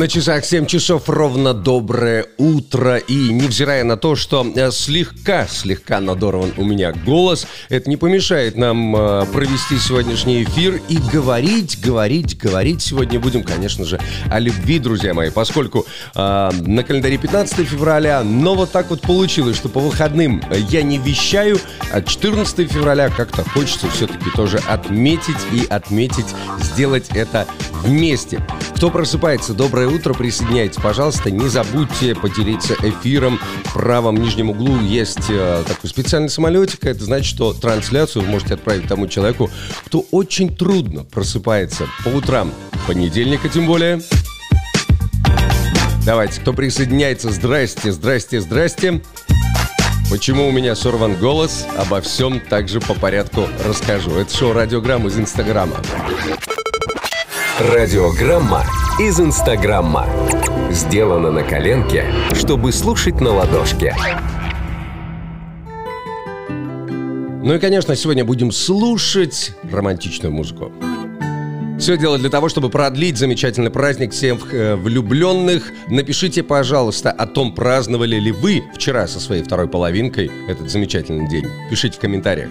На часах 7 часов ровно доброе утро. И невзирая на то, что э, слегка, слегка надорван у меня голос, это не помешает нам э, провести сегодняшний эфир и говорить, говорить, говорить. Сегодня будем, конечно же, о любви, друзья мои, поскольку э, на календаре 15 февраля, но вот так вот получилось, что по выходным я не вещаю, а 14 февраля как-то хочется все-таки тоже отметить и отметить, сделать это вместе. Кто просыпается, доброе утро, присоединяйтесь, пожалуйста. Не забудьте поделиться эфиром. В правом нижнем углу есть э, такой специальный самолетик. Это значит, что трансляцию вы можете отправить тому человеку, кто очень трудно просыпается по утрам. Понедельника тем более. Давайте, кто присоединяется, здрасте, здрасте, здрасте. Почему у меня сорван голос? Обо всем также по порядку расскажу. Это шоу «Радиограмм» из Инстаграма. Радиограмма из Инстаграма. Сделано на коленке, чтобы слушать на ладошке. Ну и, конечно, сегодня будем слушать романтичную музыку. Все дело для того, чтобы продлить замечательный праздник всем э, влюбленных. Напишите, пожалуйста, о том, праздновали ли вы вчера со своей второй половинкой этот замечательный день. Пишите в комментариях.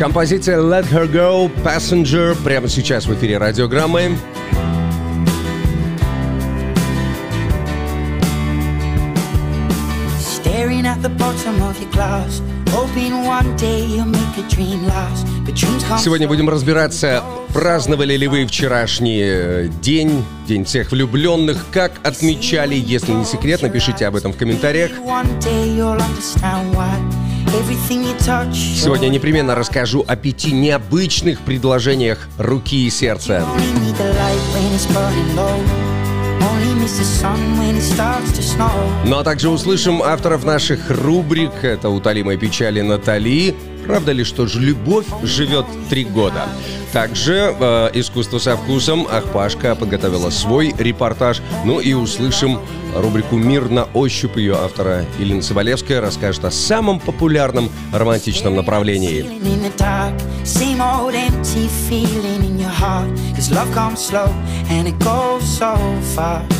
Композиция Let Her Go, Passenger, прямо сейчас в эфире радиограммы. Staring at the bottom of your glass. Сегодня будем разбираться, праздновали ли вы вчерашний э, день, День всех влюбленных, как отмечали, если не секрет, напишите об этом в комментариях. Сегодня я непременно расскажу о пяти необычных предложениях руки и сердца. Ну а также услышим авторов наших рубрик. Это «Утолимая печали» Натали. Правда ли, что ж любовь живет три года? Также э, «Искусство со вкусом» Ахпашка подготовила свой репортаж. Ну и услышим рубрику «Мир на ощупь» ее автора Елена Соболевская расскажет о самом популярном романтичном направлении. Cause love comes slow and it goes so fast.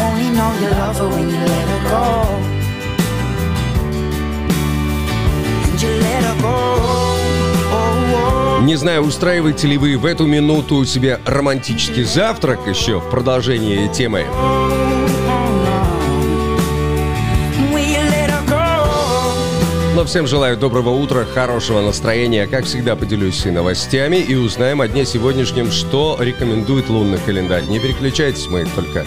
Only know you love her when you let her go. And you let her go. Не знаю, устраиваете ли вы в эту минуту себе романтический завтрак еще в продолжении темы. Но всем желаю доброго утра, хорошего настроения. Как всегда, поделюсь и новостями и узнаем о дне сегодняшнем, что рекомендует лунный календарь. Не переключайтесь, мы только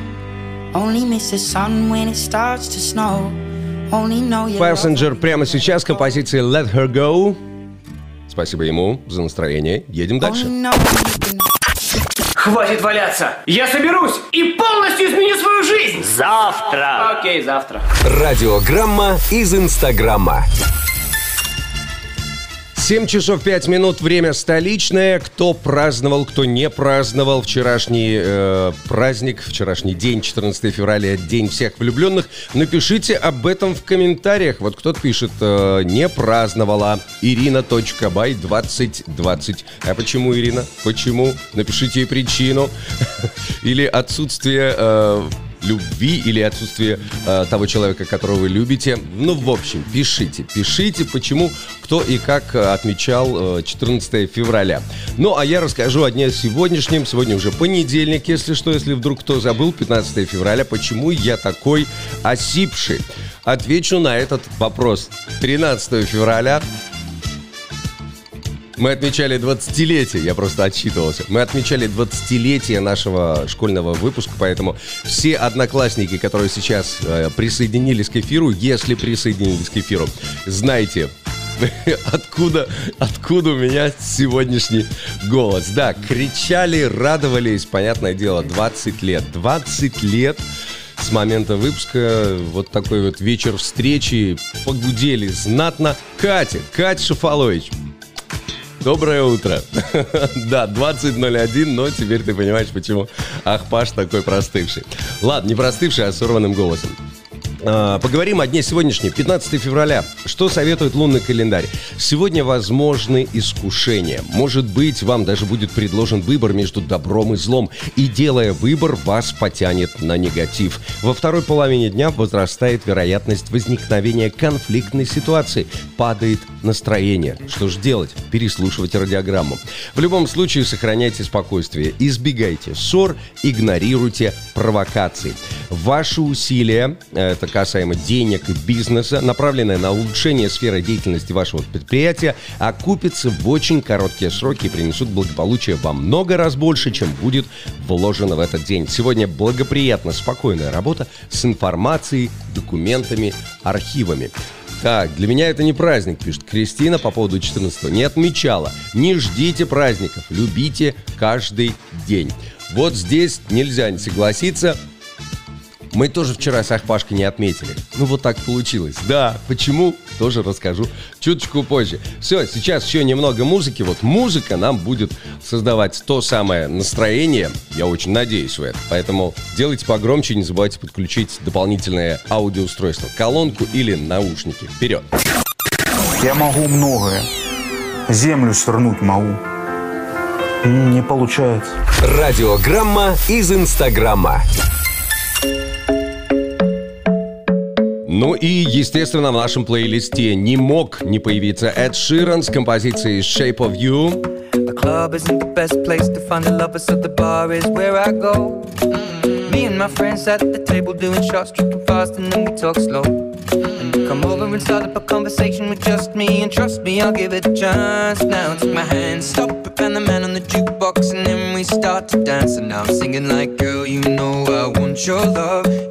Passenger прямо сейчас композиция Let Her Go. Спасибо ему за настроение. Едем дальше. Хватит валяться! Я соберусь и полностью изменю свою жизнь! Завтра. Окей, завтра. Радиограмма из Инстаграма. 7 часов 5 минут, время столичное. Кто праздновал, кто не праздновал вчерашний э, праздник, вчерашний день, 14 февраля, день всех влюбленных, напишите об этом в комментариях. Вот кто-то пишет, э, не праздновала. Ирина.бай 2020. А почему, Ирина? Почему? Напишите причину. Или отсутствие... Э, любви или отсутствие э, того человека, которого вы любите. Ну, в общем, пишите, пишите, почему, кто и как отмечал э, 14 февраля. Ну, а я расскажу о дне сегодняшнем. Сегодня уже понедельник, если что, если вдруг кто забыл, 15 февраля, почему я такой осипший. Отвечу на этот вопрос. 13 февраля мы отмечали 20-летие, я просто отчитывался. Мы отмечали 20-летие нашего школьного выпуска, поэтому все одноклассники, которые сейчас э, присоединились к эфиру, если присоединились к эфиру, знайте, откуда, откуда у меня сегодняшний голос. Да, кричали, радовались, понятное дело, 20 лет. 20 лет с момента выпуска. Вот такой вот вечер встречи. Погудели знатно. Катя, Катя Шафалович, Доброе утро. да, 20.01, но теперь ты понимаешь, почему Ахпаш такой простывший. Ладно, не простывший, а сорванным голосом. А, поговорим о дне сегодняшнем, 15 февраля. Что советует лунный календарь? Сегодня возможны искушения. Может быть, вам даже будет предложен выбор между добром и злом. И делая выбор, вас потянет на негатив. Во второй половине дня возрастает вероятность возникновения конфликтной ситуации. Падает настроение. Что же делать? Переслушивать радиограмму. В любом случае, сохраняйте спокойствие. Избегайте ссор, игнорируйте провокации. Ваши усилия, это касаемо денег и бизнеса, направленная на улучшение сферы деятельности вашего предприятия, окупится в очень короткие сроки и принесут благополучие вам много раз больше, чем будет вложено в этот день. Сегодня благоприятно спокойная работа с информацией, документами, архивами. Так, для меня это не праздник, пишет Кристина по поводу 14 Не отмечала. Не ждите праздников, любите каждый день. Вот здесь нельзя не согласиться. Мы тоже вчера с Ахпашкой не отметили. Ну вот так получилось. Да, почему? Тоже расскажу чуточку позже. Все, сейчас еще немного музыки. Вот музыка нам будет создавать то самое настроение. Я очень надеюсь в это. Поэтому делайте погромче, не забывайте подключить дополнительное аудиоустройство, колонку или наушники. Вперед! Я могу многое. Землю свернуть могу. Не получается. Радиограмма из Инстаграма. Ну и, естественно, в нашем плейлисте не мог не появиться Эд Ширан с композицией Shape of You. The club isn't the best place to find the lovers, so the bar is where I go. Me and my friends at the table doing shots, tripping fast, and then we talk slow. And you come over and start up a conversation with just me, and trust me, I'll give it a chance. Now take my hand, stop it, and the man on the jukebox, and then we start to dance. And now I'm singing like, girl, you know I want your love.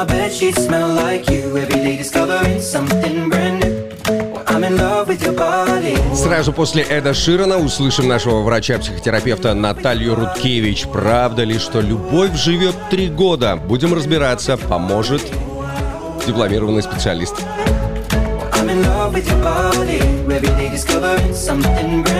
My bed sheets smell like you. Every day discovering something brand new. Сразу после Эда Ширана услышим нашего врача-психотерапевта Наталью Рудкевич. Правда ли, что любовь живет три года? Будем разбираться. Поможет дипломированный специалист. I'm in love with your body. Every day discovering something brand new.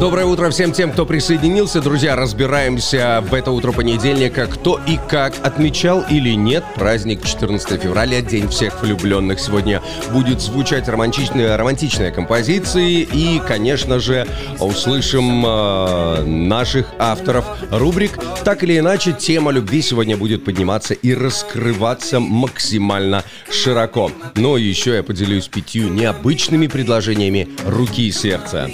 Доброе утро всем тем, кто присоединился. Друзья, разбираемся в это утро понедельника, кто и как отмечал или нет праздник 14 февраля, День всех влюбленных. Сегодня будет звучать романтичные, романтичные композиции и, конечно же, услышим э, наших авторов рубрик. Так или иначе, тема любви сегодня будет подниматься и раскрываться максимально широко. Но еще я поделюсь пятью необычными предложениями руки и сердца.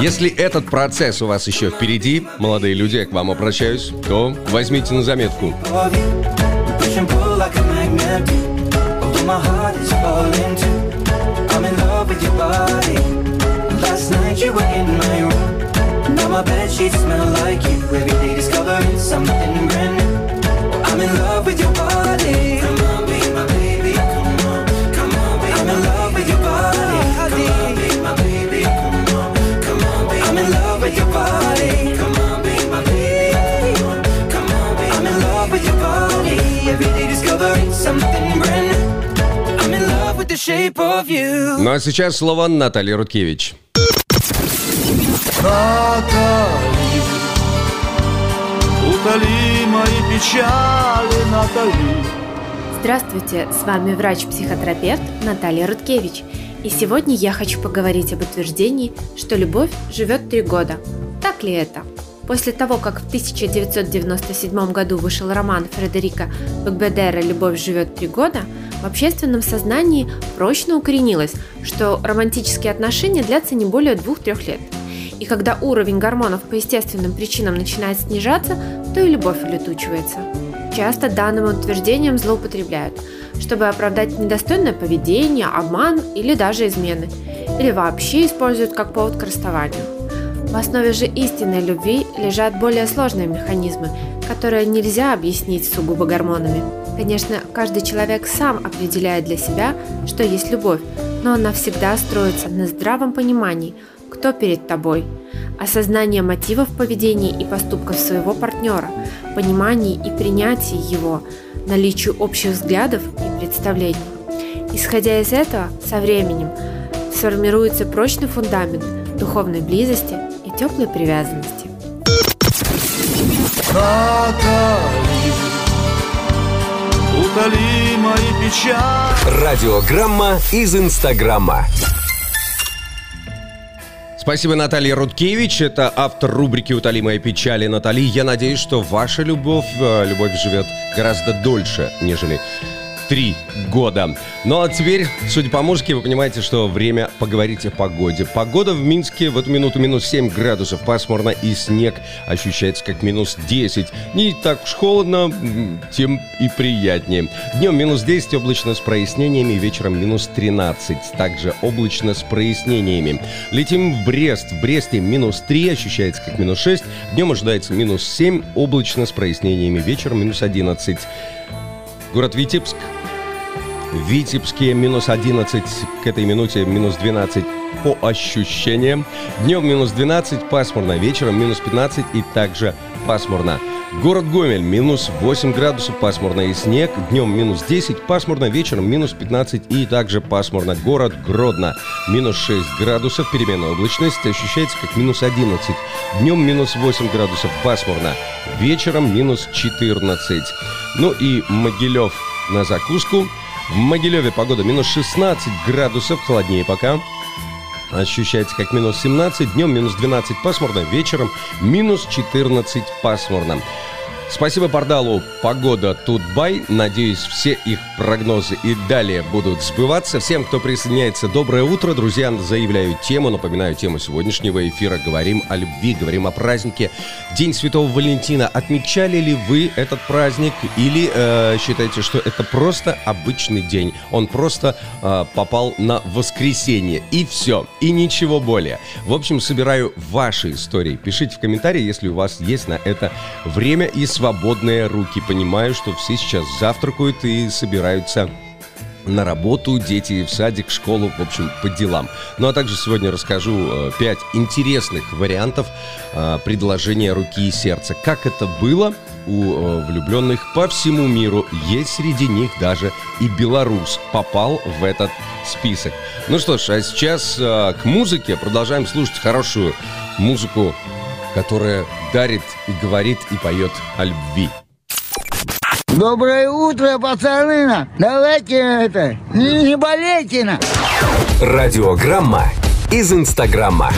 Если этот процесс у вас еще впереди, молодые люди, я к вам обращаюсь, то возьмите на заметку. I'm in love with your body. Ну а сейчас слово Наталья Руткевич. Натали, утоли мои печали, Натали. Здравствуйте, с вами врач-психотерапевт Наталья Рудкевич. И сегодня я хочу поговорить об утверждении, что любовь живет три года. Так ли это? После того, как в 1997 году вышел роман Фредерика Бекбедера «Любовь живет три года», в общественном сознании прочно укоренилось, что романтические отношения длятся не более двух-трех лет. И когда уровень гормонов по естественным причинам начинает снижаться, то и любовь улетучивается. Часто данным утверждением злоупотребляют, чтобы оправдать недостойное поведение, обман или даже измены, или вообще используют как повод к расставанию. В основе же истинной любви лежат более сложные механизмы, которые нельзя объяснить сугубо гормонами. Конечно, каждый человек сам определяет для себя, что есть любовь, но она всегда строится на здравом понимании, кто перед тобой, осознание мотивов поведения и поступков своего партнера, понимании и принятии его, наличию общих взглядов и представлений. Исходя из этого, со временем сформируется прочный фундамент духовной близости и теплой привязанности. Натали, утоли мои печали. Радиограмма из Инстаграма. Спасибо, Наталья Рудкевич. Это автор рубрики «Утоли мои печали» Натали. Я надеюсь, что ваша любовь, э, любовь живет гораздо дольше, нежели три года. Ну а теперь, судя по музыке, вы понимаете, что время поговорить о погоде. Погода в Минске в эту минуту минус 7 градусов, пасмурно и снег ощущается как минус 10. Не так уж холодно, тем и приятнее. Днем минус 10, облачно с прояснениями, вечером минус 13. Также облачно с прояснениями. Летим в Брест. В Бресте минус 3, ощущается как минус 6. Днем ожидается минус 7, облачно с прояснениями, вечером минус 11. Город Витебск. Витебске минус 11, к этой минуте минус 12 по ощущениям. Днем минус 12, пасмурно, вечером минус 15 и также пасмурно. Город Гомель, минус 8 градусов, пасмурно и снег. Днем минус 10, пасмурно, вечером минус 15 и также пасмурно. Город Гродно, минус 6 градусов, переменная облачность, ощущается как минус 11. Днем минус 8 градусов, пасмурно, вечером минус 14. Ну и Могилев на закуску. В Могилеве погода минус 16 градусов, холоднее пока. Ощущается как минус 17, днем минус 12 пасмурно, вечером минус 14 пасмурно. Спасибо порталу «Погода Тутбай». Надеюсь, все их прогнозы и далее будут сбываться. Всем, кто присоединяется, доброе утро. Друзья, заявляю тему, напоминаю тему сегодняшнего эфира. Говорим о любви, говорим о празднике. День Святого Валентина. Отмечали ли вы этот праздник или э, считаете, что это просто обычный день? Он просто э, попал на воскресенье. И все. И ничего более. В общем, собираю ваши истории. Пишите в комментарии, если у вас есть на это время и свободные руки. Понимаю, что все сейчас завтракают и собираются на работу, дети в садик, в школу, в общем, по делам. Ну а также сегодня расскажу 5 интересных вариантов э, предложения руки и сердца. Как это было у э, влюбленных по всему миру. Есть среди них даже и белорус попал в этот список. Ну что ж, а сейчас э, к музыке продолжаем слушать хорошую музыку, которая дарит и говорит и поет о любви. Доброе утро, пацаны! Давайте это, не, не болейте на. Радиограмма из Инстаграма.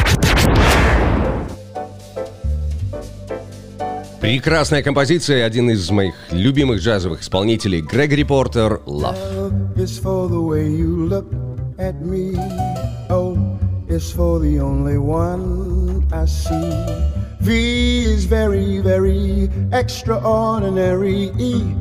Прекрасная композиция, один из моих любимых джазовых исполнителей Грегори Портер «Love». V is very, very extraordinary. E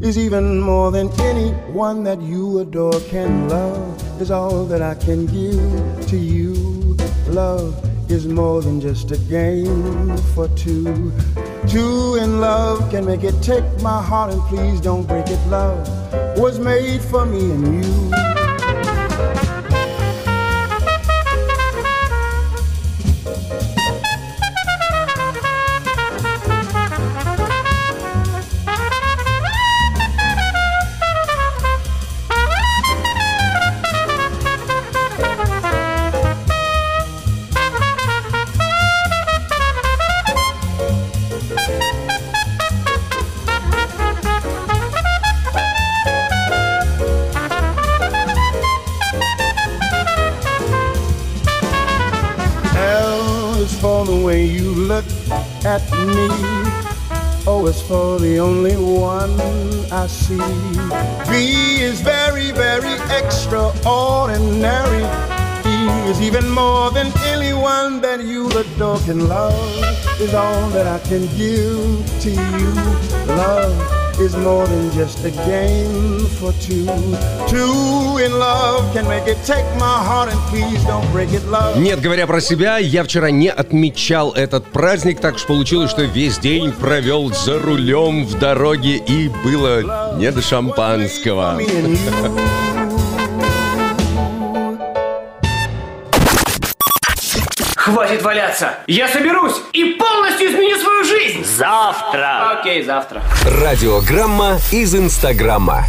is even more than anyone that you adore can love. Is all that I can give to you. Love is more than just a game for two. Two in love can make it take my heart and please don't break it. Love was made for me and you. See. B is very, very extraordinary. He is even more than anyone that you adore can love. Is all that I can give to you. Love is more than just a game for two. Two in love can make it take my heart and please don't break it, love. Нет, говоря про себя, я вчера не отмечал этот праздник, так что получилось, что весь день провел за рулем в дороге и было не до шампанского. Хватит валяться! Я соберусь и Завтра! Окей, завтра. Радиограмма из Инстаграма.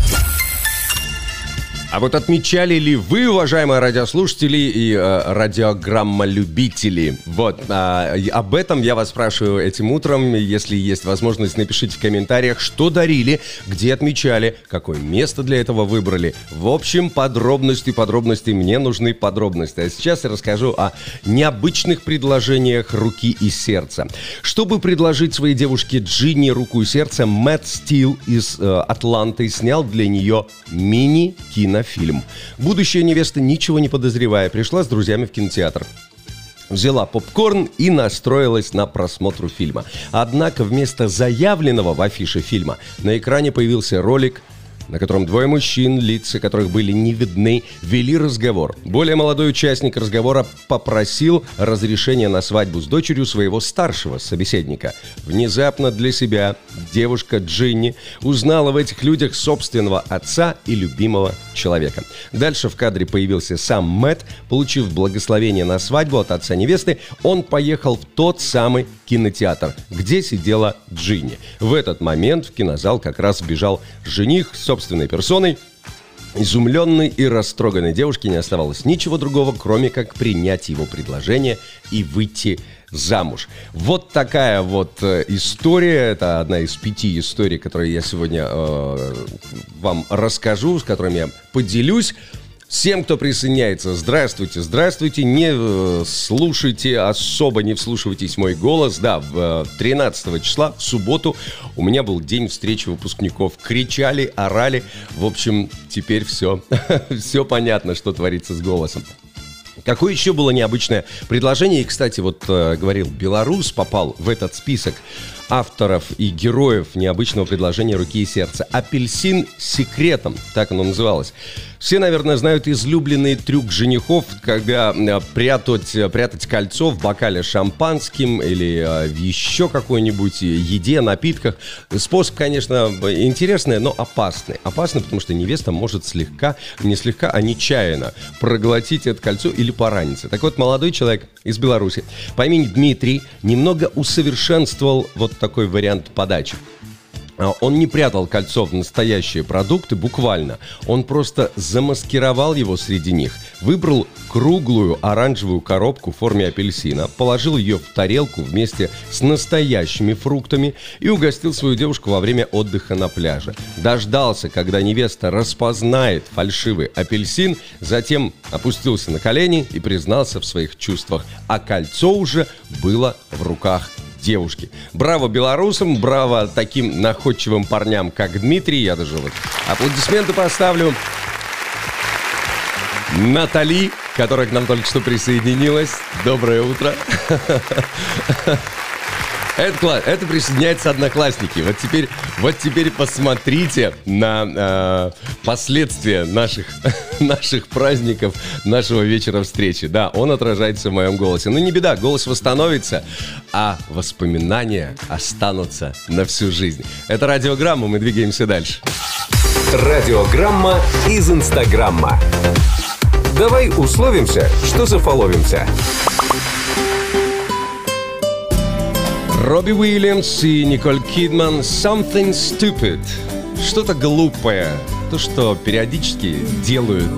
А вот отмечали ли вы, уважаемые радиослушатели и э, радиограмма-любители? Вот, э, об этом я вас спрашиваю этим утром. Если есть возможность, напишите в комментариях, что дарили, где отмечали, какое место для этого выбрали. В общем, подробности, подробности, мне нужны подробности. А сейчас я расскажу о необычных предложениях руки и сердца. Чтобы предложить своей девушке Джинни руку и сердце, Мэтт Стил из э, Атланты снял для нее мини-кино фильм. Будущая невеста, ничего не подозревая, пришла с друзьями в кинотеатр взяла попкорн и настроилась на просмотр фильма. Однако вместо заявленного в афише фильма на экране появился ролик на котором двое мужчин, лица которых были не видны, вели разговор. Более молодой участник разговора попросил разрешения на свадьбу с дочерью своего старшего собеседника. Внезапно для себя девушка Джинни узнала в этих людях собственного отца и любимого человека. Дальше в кадре появился сам Мэтт. Получив благословение на свадьбу от отца невесты, он поехал в тот самый кинотеатр, где сидела Джинни. В этот момент в кинозал как раз бежал жених собственной персоной, Изумленной и растроганной девушке не оставалось ничего другого, кроме как принять его предложение и выйти замуж. Вот такая вот э, история. Это одна из пяти историй, которые я сегодня э, вам расскажу, с которыми я поделюсь. Всем, кто присоединяется, здравствуйте, здравствуйте. Не э, слушайте, особо не вслушивайтесь мой голос. Да, 13 э, числа, в субботу, у меня был день встречи выпускников. Кричали, орали. В общем, теперь все, все понятно, что творится с голосом. Какое еще было необычное предложение? И, кстати, вот э, говорил, белорус попал в этот список. Авторов и героев необычного предложения «Руки и сердца». «Апельсин с секретом», так оно называлось. Все, наверное, знают излюбленный трюк женихов, когда э, прятать, э, прятать кольцо в бокале шампанским или э, в еще какой-нибудь еде, напитках. Способ, конечно, интересный, но опасный. Опасный, потому что невеста может слегка, не слегка, а нечаянно проглотить это кольцо или пораниться. Так вот, молодой человек из Беларуси по имени Дмитрий немного усовершенствовал вот такой вариант подачи. А, он не прятал кольцо в настоящие продукты буквально. Он просто замаскировал его среди них. Выбрал круглую оранжевую коробку в форме апельсина, положил ее в тарелку вместе с настоящими фруктами и угостил свою девушку во время отдыха на пляже. Дождался, когда невеста распознает фальшивый апельсин, затем опустился на колени и признался в своих чувствах. А кольцо уже было в руках девушки. Браво белорусам, браво таким находчивым парням, как Дмитрий. Я даже вот аплодисменты поставлю. Натали, которая к нам только что присоединилась. Доброе утро. Это класс. Это присоединяются одноклассники. Вот теперь, вот теперь посмотрите на э, последствия наших, наших праздников, нашего вечера встречи. Да, он отражается в моем голосе. Но не беда, голос восстановится, а воспоминания останутся на всю жизнь. Это радиограмма, мы двигаемся дальше. Радиограмма из Инстаграмма. Давай условимся, что зафоловимся. Робби Уильямс и Николь Кидман «Something Stupid». Что-то глупое. То, что периодически делают.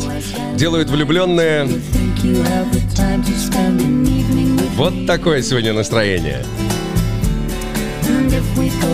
Делают влюбленные. Вот такое сегодня настроение. If we go.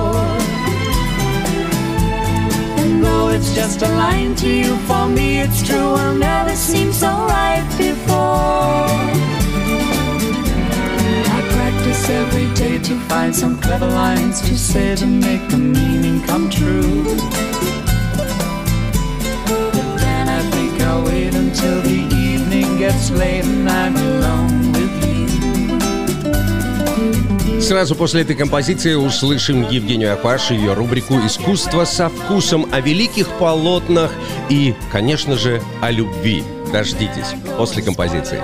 Though it's just a line to you, for me it's true. I'll never seem so right before. I practice every day to find some clever lines to say to make the meaning come true. But then I think I'll wait until the evening gets late and I'm alone Сразу после этой композиции услышим Евгению Акваш и ее рубрику «Искусство со вкусом» о великих полотнах и, конечно же, о любви. Дождитесь после композиции.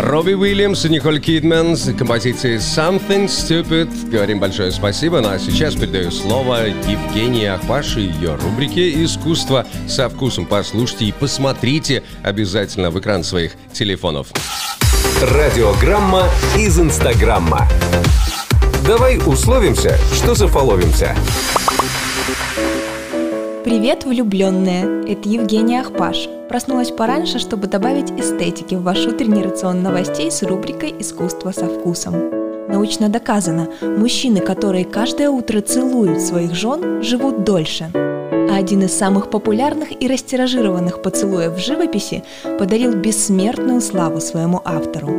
Робби Уильямс и Николь Кидман с композицией «Something Stupid». Говорим большое спасибо. Ну а сейчас передаю слово Евгении Ахпаш и ее рубрике «Искусство со вкусом». Послушайте и посмотрите обязательно в экран своих телефонов. Радиограмма из Инстаграмма. Давай условимся, что зафоловимся. Привет, влюбленные! Это Евгения Ахпаш. Проснулась пораньше, чтобы добавить эстетики в ваш утренний рацион новостей с рубрикой «Искусство со вкусом». Научно доказано, мужчины, которые каждое утро целуют своих жен, живут дольше. А один из самых популярных и растиражированных поцелуев в живописи подарил бессмертную славу своему автору.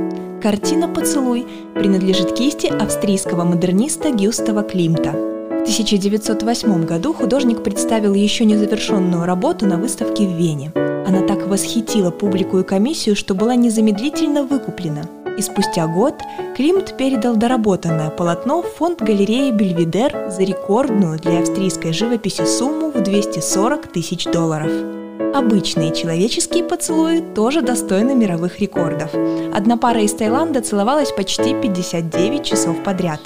Картина «Поцелуй» принадлежит кисти австрийского модерниста Гюстава Климта – в 1908 году художник представил еще незавершенную работу на выставке в Вене. Она так восхитила публику и комиссию, что была незамедлительно выкуплена. И спустя год Климт передал доработанное полотно в фонд галереи Бельведер за рекордную для австрийской живописи сумму в 240 тысяч долларов. Обычные человеческие поцелуи тоже достойны мировых рекордов. Одна пара из Таиланда целовалась почти 59 часов подряд.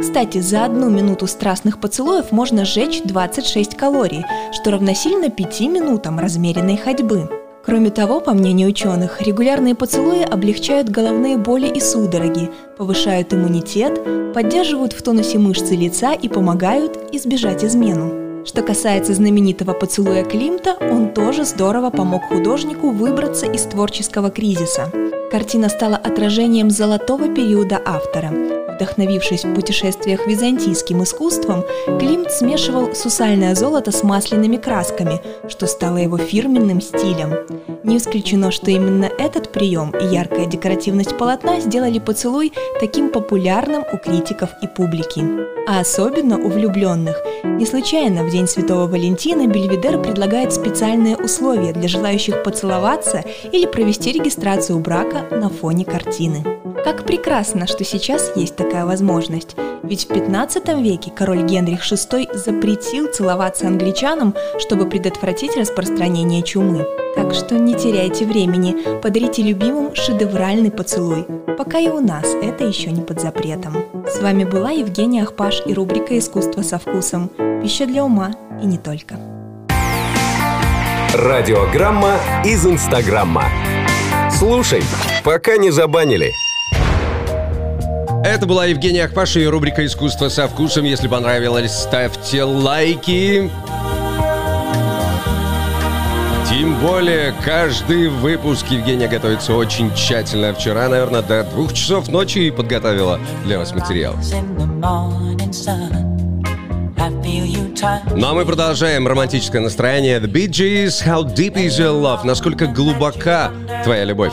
Кстати, за одну минуту страстных поцелуев можно сжечь 26 калорий, что равносильно 5 минутам размеренной ходьбы. Кроме того, по мнению ученых, регулярные поцелуи облегчают головные боли и судороги, повышают иммунитет, поддерживают в тонусе мышцы лица и помогают избежать измену. Что касается знаменитого поцелуя Климта, он тоже здорово помог художнику выбраться из творческого кризиса. Картина стала отражением золотого периода автора. Вдохновившись в путешествиях византийским искусством, Климт смешивал сусальное золото с масляными красками, что стало его фирменным стилем. Не исключено, что именно этот прием и яркая декоративность полотна сделали поцелуй таким популярным у критиков и публики. А особенно у влюбленных. Не случайно в День Святого Валентина Бельведер предлагает специальные условия для желающих поцеловаться или провести регистрацию брака на фоне картины. Как прекрасно, что сейчас есть такая возможность. Ведь в 15 веке король Генрих VI запретил целоваться англичанам, чтобы предотвратить распространение чумы. Так что не теряйте времени, подарите любимым шедевральный поцелуй. Пока и у нас это еще не под запретом. С вами была Евгения Ахпаш и рубрика «Искусство со вкусом». Пища для ума и не только. Радиограмма из Инстаграмма. Слушай, пока не забанили. Это была Евгения Ахпаша и рубрика «Искусство со вкусом». Если понравилось, ставьте лайки. Тем более, каждый выпуск Евгения готовится очень тщательно. Вчера, наверное, до двух часов ночи подготовила для вас материал. Ну а мы продолжаем романтическое настроение. The Bee Gees, How Deep Is Your Love? Насколько глубока твоя любовь?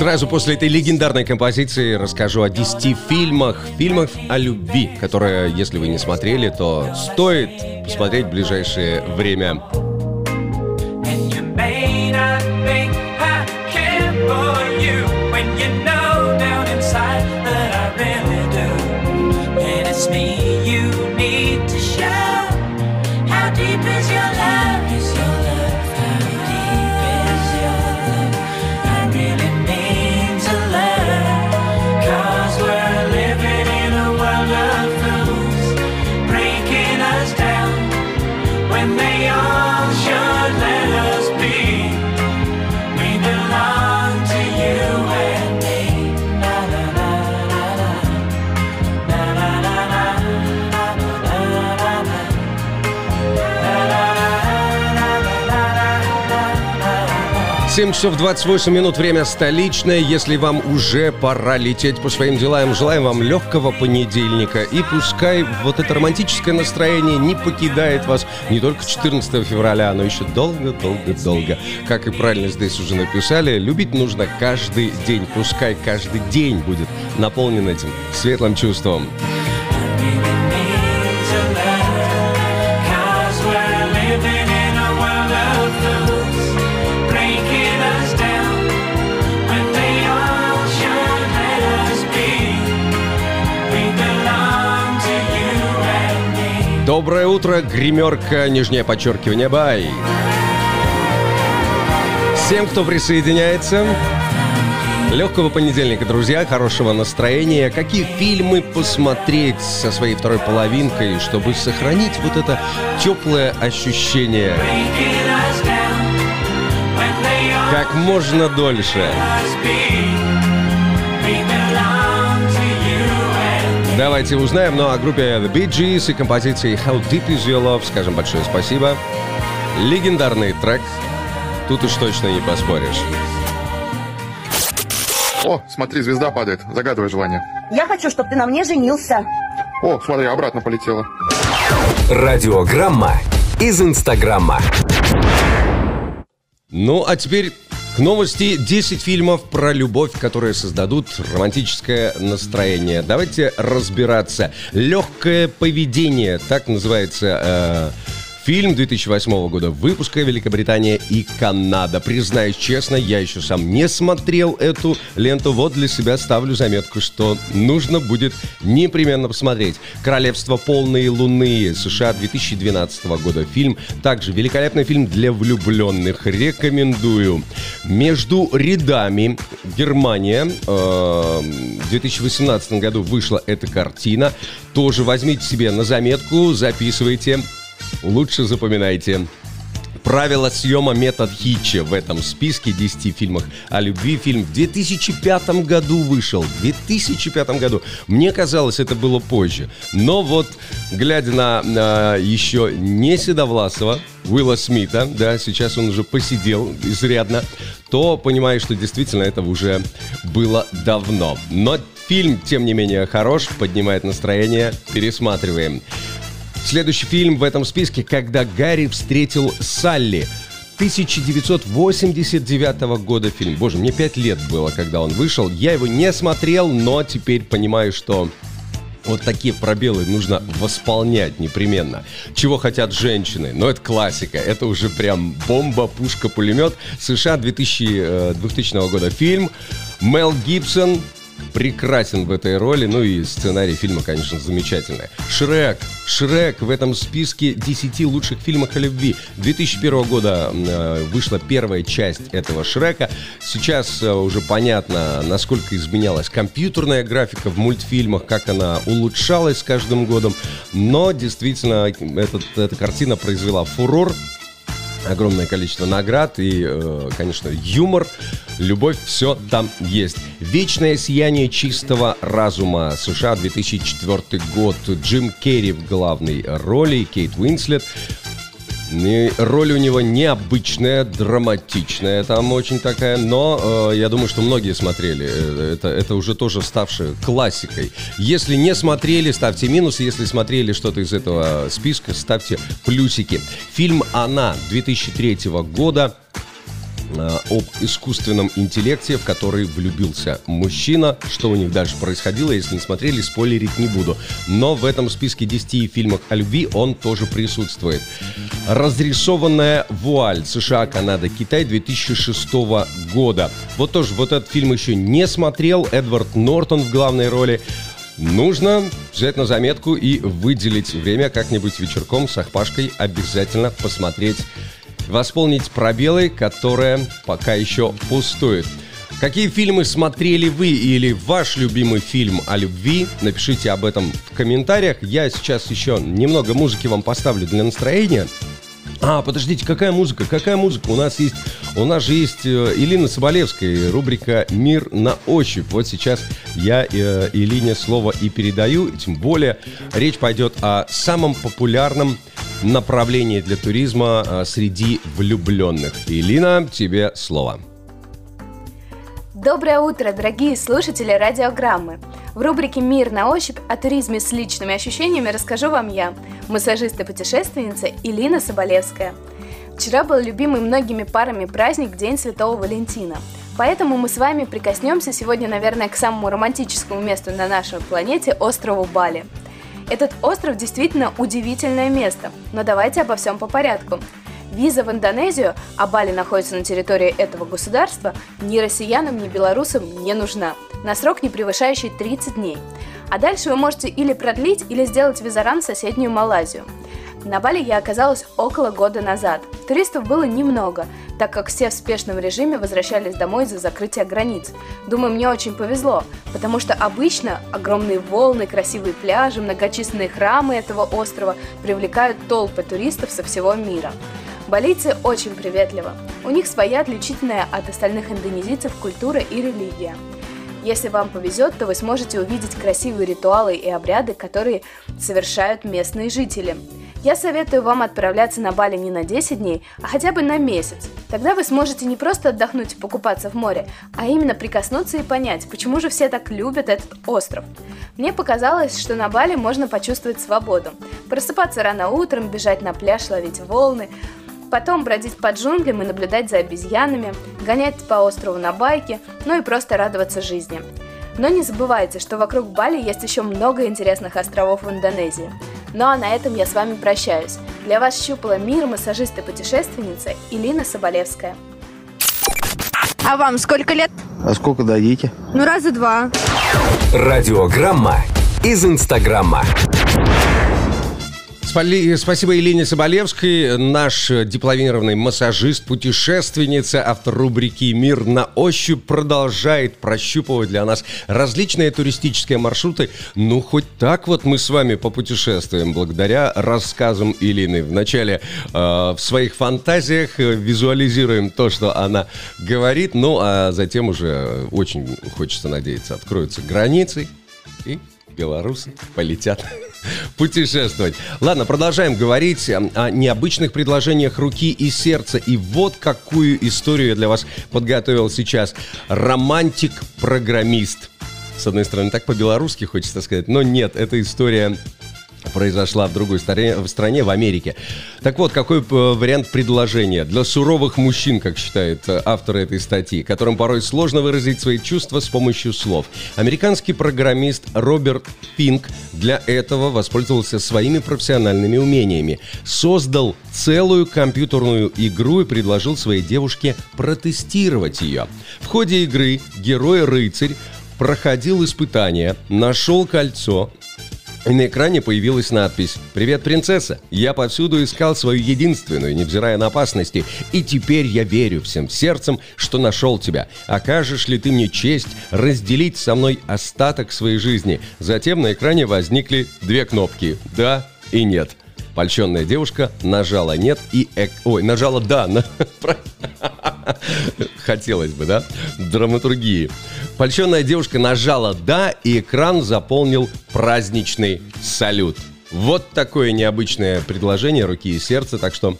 Сразу после этой легендарной композиции расскажу о 10 фильмах, фильмах о любви, которые, если вы не смотрели, то стоит посмотреть в ближайшее время. 7 часов 28 минут, время столичное. Если вам уже пора лететь по своим делам, желаем вам легкого понедельника. И пускай вот это романтическое настроение не покидает вас не только 14 февраля, но еще долго-долго-долго. Как и правильно здесь уже написали, любить нужно каждый день. Пускай каждый день будет наполнен этим светлым чувством. Доброе утро, гримерка, нижнее подчеркивание, бай. Всем, кто присоединяется, легкого понедельника, друзья, хорошего настроения. Какие фильмы посмотреть со своей второй половинкой, чтобы сохранить вот это теплое ощущение. Как можно дольше. Давайте узнаем, ну, о группе The Bee Gees и композиции How Deep Is Your Love скажем большое спасибо. Легендарный трек. Тут уж точно не поспоришь. О, смотри, звезда падает. Загадывай желание. Я хочу, чтобы ты на мне женился. О, смотри, обратно полетела. Радиограмма из Инстаграма. Ну, а теперь к новости 10 фильмов про любовь, которые создадут романтическое настроение. Давайте разбираться. Легкое поведение, так называется э, фильм 2008 года выпуска Великобритания и Канада. Признаюсь честно, я еще сам не смотрел эту ленту. Вот для себя ставлю заметку, что нужно будет непременно посмотреть. «Королевство полной луны» США 2012 года фильм. Также великолепный фильм для влюбленных. Рекомендую. «Между рядами» Германия. Э, в 2018 году вышла эта картина. Тоже возьмите себе на заметку, записывайте. Лучше запоминайте. Правила съема метод Хитча в этом списке 10 фильмов о любви. Фильм в 2005 году вышел. В 2005 году. Мне казалось, это было позже. Но вот, глядя на, на еще не Седовласова, Уилла Смита, да, сейчас он уже посидел изрядно, то понимаю, что действительно это уже было давно. Но фильм, тем не менее, хорош, поднимает настроение. Пересматриваем. Следующий фильм в этом списке «Когда Гарри встретил Салли». 1989 года фильм. Боже, мне 5 лет было, когда он вышел. Я его не смотрел, но теперь понимаю, что вот такие пробелы нужно восполнять непременно. Чего хотят женщины? Но это классика. Это уже прям бомба, пушка, пулемет. США 2000, э, 2000 года фильм. Мел Гибсон прекрасен в этой роли. Ну и сценарий фильма, конечно, замечательный. Шрек. Шрек в этом списке 10 лучших фильмов о любви. 2001 года э, вышла первая часть этого Шрека. Сейчас э, уже понятно, насколько изменялась компьютерная графика в мультфильмах, как она улучшалась с каждым годом. Но действительно, этот, эта картина произвела фурор огромное количество наград и, э, конечно, юмор, любовь, все там есть. «Вечное сияние чистого разума» США 2004 год. Джим Керри в главной роли, Кейт Уинслет. И роль у него необычная, драматичная, там очень такая, но э, я думаю, что многие смотрели. Э, Это, это уже тоже ставшее классикой. Если не смотрели, ставьте минус. Если смотрели что-то из этого списка, ставьте плюсики. Фильм «Она» 2003 года э, об искусственном интеллекте, в который влюбился мужчина. Что у них дальше происходило, если не смотрели, спойлерить не буду. Но в этом списке 10 фильмов о любви он тоже присутствует. Разрисованная вуаль США, Канада, Китай 2006 года. Вот тоже вот этот фильм еще не смотрел. Эдвард Нортон в главной роли. Нужно взять на заметку и выделить время как-нибудь вечерком с Ахпашкой обязательно посмотреть восполнить пробелы, которые пока еще пустуют. Какие фильмы смотрели вы или ваш любимый фильм о любви? Напишите об этом в комментариях. Я сейчас еще немного музыки вам поставлю для настроения. А, подождите, какая музыка? Какая музыка? У нас есть, у нас же есть э, Илина Соболевская, рубрика «Мир на ощупь». Вот сейчас я э, Илине слово и передаю. Тем более речь пойдет о самом популярном направлении для туризма э, среди влюбленных. Илина, тебе слово. Доброе утро, дорогие слушатели радиограммы. В рубрике «Мир на ощупь» о туризме с личными ощущениями расскажу вам я, массажист и путешественница Илина Соболевская. Вчера был любимый многими парами праздник День Святого Валентина. Поэтому мы с вами прикоснемся сегодня, наверное, к самому романтическому месту на нашей планете – острову Бали. Этот остров действительно удивительное место, но давайте обо всем по порядку. Виза в Индонезию, а Бали находится на территории этого государства, ни россиянам, ни белорусам не нужна, на срок не превышающий 30 дней. А дальше вы можете или продлить, или сделать визаран в соседнюю Малайзию. На Бали я оказалась около года назад. Туристов было немного, так как все в спешном режиме возвращались домой из-за закрытия границ. Думаю, мне очень повезло, потому что обычно огромные волны, красивые пляжи, многочисленные храмы этого острова привлекают толпы туристов со всего мира. Балийцы очень приветливы. У них своя отличительная от остальных индонезийцев культура и религия. Если вам повезет, то вы сможете увидеть красивые ритуалы и обряды, которые совершают местные жители. Я советую вам отправляться на Бали не на 10 дней, а хотя бы на месяц. Тогда вы сможете не просто отдохнуть и покупаться в море, а именно прикоснуться и понять, почему же все так любят этот остров. Мне показалось, что на Бали можно почувствовать свободу. Просыпаться рано утром, бежать на пляж, ловить волны, потом бродить по джунглям и наблюдать за обезьянами, гонять по острову на байке, ну и просто радоваться жизни. Но не забывайте, что вокруг Бали есть еще много интересных островов в Индонезии. Ну а на этом я с вами прощаюсь. Для вас щупала мир массажист и путешественница Илина Соболевская. А вам сколько лет? А сколько дадите? Ну, раза два. Радиограмма из Инстаграма. Спали- Спасибо Елене Соболевской, наш дипломированный массажист, путешественница, автор рубрики «Мир на ощупь» продолжает прощупывать для нас различные туристические маршруты. Ну, хоть так вот мы с вами попутешествуем благодаря рассказам Елены. Вначале э, в своих фантазиях э, визуализируем то, что она говорит, ну, а затем уже очень хочется надеяться, откроются границы и белорусы полетят путешествовать. Ладно, продолжаем говорить о, о необычных предложениях руки и сердца. И вот какую историю я для вас подготовил сейчас. Романтик-программист. С одной стороны, так по-белорусски хочется сказать, но нет, эта история произошла в другой стране, в стране, в Америке. Так вот, какой э, вариант предложения для суровых мужчин, как считает э, автор этой статьи, которым порой сложно выразить свои чувства с помощью слов. Американский программист Роберт Финк для этого воспользовался своими профессиональными умениями. Создал целую компьютерную игру и предложил своей девушке протестировать ее. В ходе игры герой-рыцарь проходил испытания, нашел кольцо, на экране появилась надпись «Привет, принцесса! Я повсюду искал свою единственную, невзирая на опасности, и теперь я верю всем сердцем, что нашел тебя. Окажешь ли ты мне честь разделить со мной остаток своей жизни?» Затем на экране возникли две кнопки «Да» и «Нет». Польщенная девушка нажала «нет» и... эк- Ой, нажала «да». на- Хотелось бы, да? Драматургии. Польщенная девушка нажала «да», и экран заполнил праздничный салют. Вот такое необычное предложение руки и сердца, так что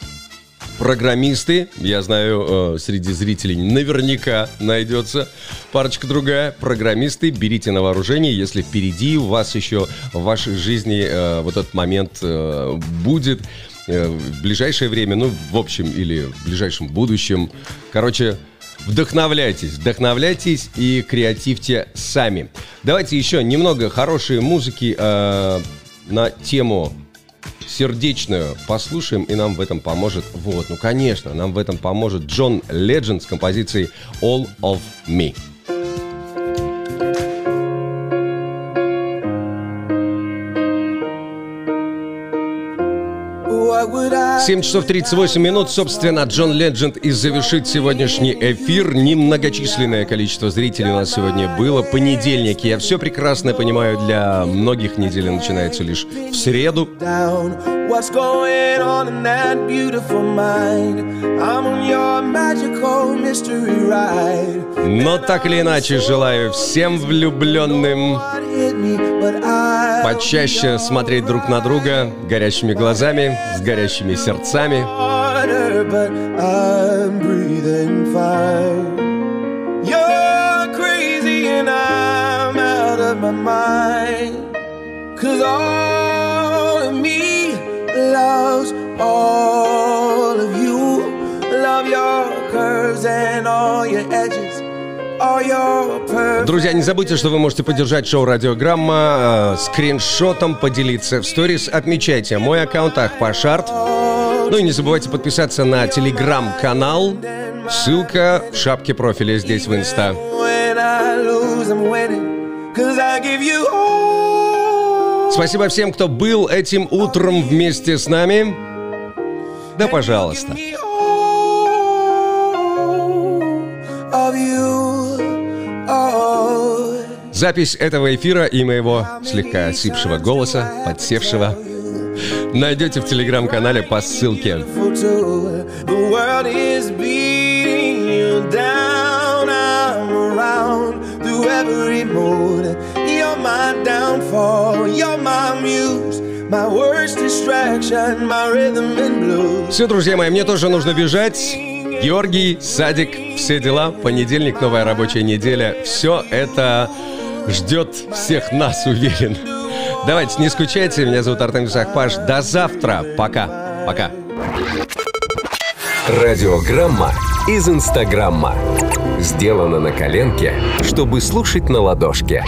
программисты, я знаю, э, среди зрителей наверняка найдется парочка другая. Программисты, берите на вооружение, если впереди у вас еще в вашей жизни э, вот этот момент э, будет в ближайшее время, ну, в общем, или в ближайшем будущем. Короче, Вдохновляйтесь, вдохновляйтесь и креативьте сами. Давайте еще немного хорошей музыки э, на тему сердечную послушаем, и нам в этом поможет, вот, ну конечно, нам в этом поможет Джон Ледженд с композицией All of Me. 7 часов 38 минут, собственно, Джон Ледженд и завершит сегодняшний эфир. Немногочисленное количество зрителей у нас сегодня было. Понедельник, я все прекрасно понимаю, для многих неделя начинается лишь в среду. What's going on in that beautiful mind? I'm on your magical mystery ride. Но так или иначе, желаю всем влюбленным Почаще смотреть друг на друга горящими глазами, с горящими сердцами. all of you. Love your curves and all your edges. Друзья, не забудьте, что вы можете поддержать шоу Радиограмма э, скриншотом, поделиться в сторис, отмечайте мой аккаунт Ахпашарт. Ну и не забывайте подписаться на телеграм-канал. Ссылка в шапке профиля здесь в инста. Спасибо всем, кто был этим утром вместе с нами. Да, пожалуйста. Запись этого эфира и моего слегка осипшего голоса, подсевшего, найдете в телеграм-канале по ссылке. The world is beating you down. I'm around through every mood. You're my downfall. You're my muse. My worst distraction. My rhythm and blues. Все, друзья мои, мне тоже нужно бежать. Георгий, Садик, все дела. Понедельник, новая рабочая неделя. Все это ждет всех нас, уверен. Давайте, не скучайте. Меня зовут Артем Сахпаш. До завтра. Пока. Пока. Радиограмма из Инстаграмма. Сделано на коленке, чтобы слушать на ладошке.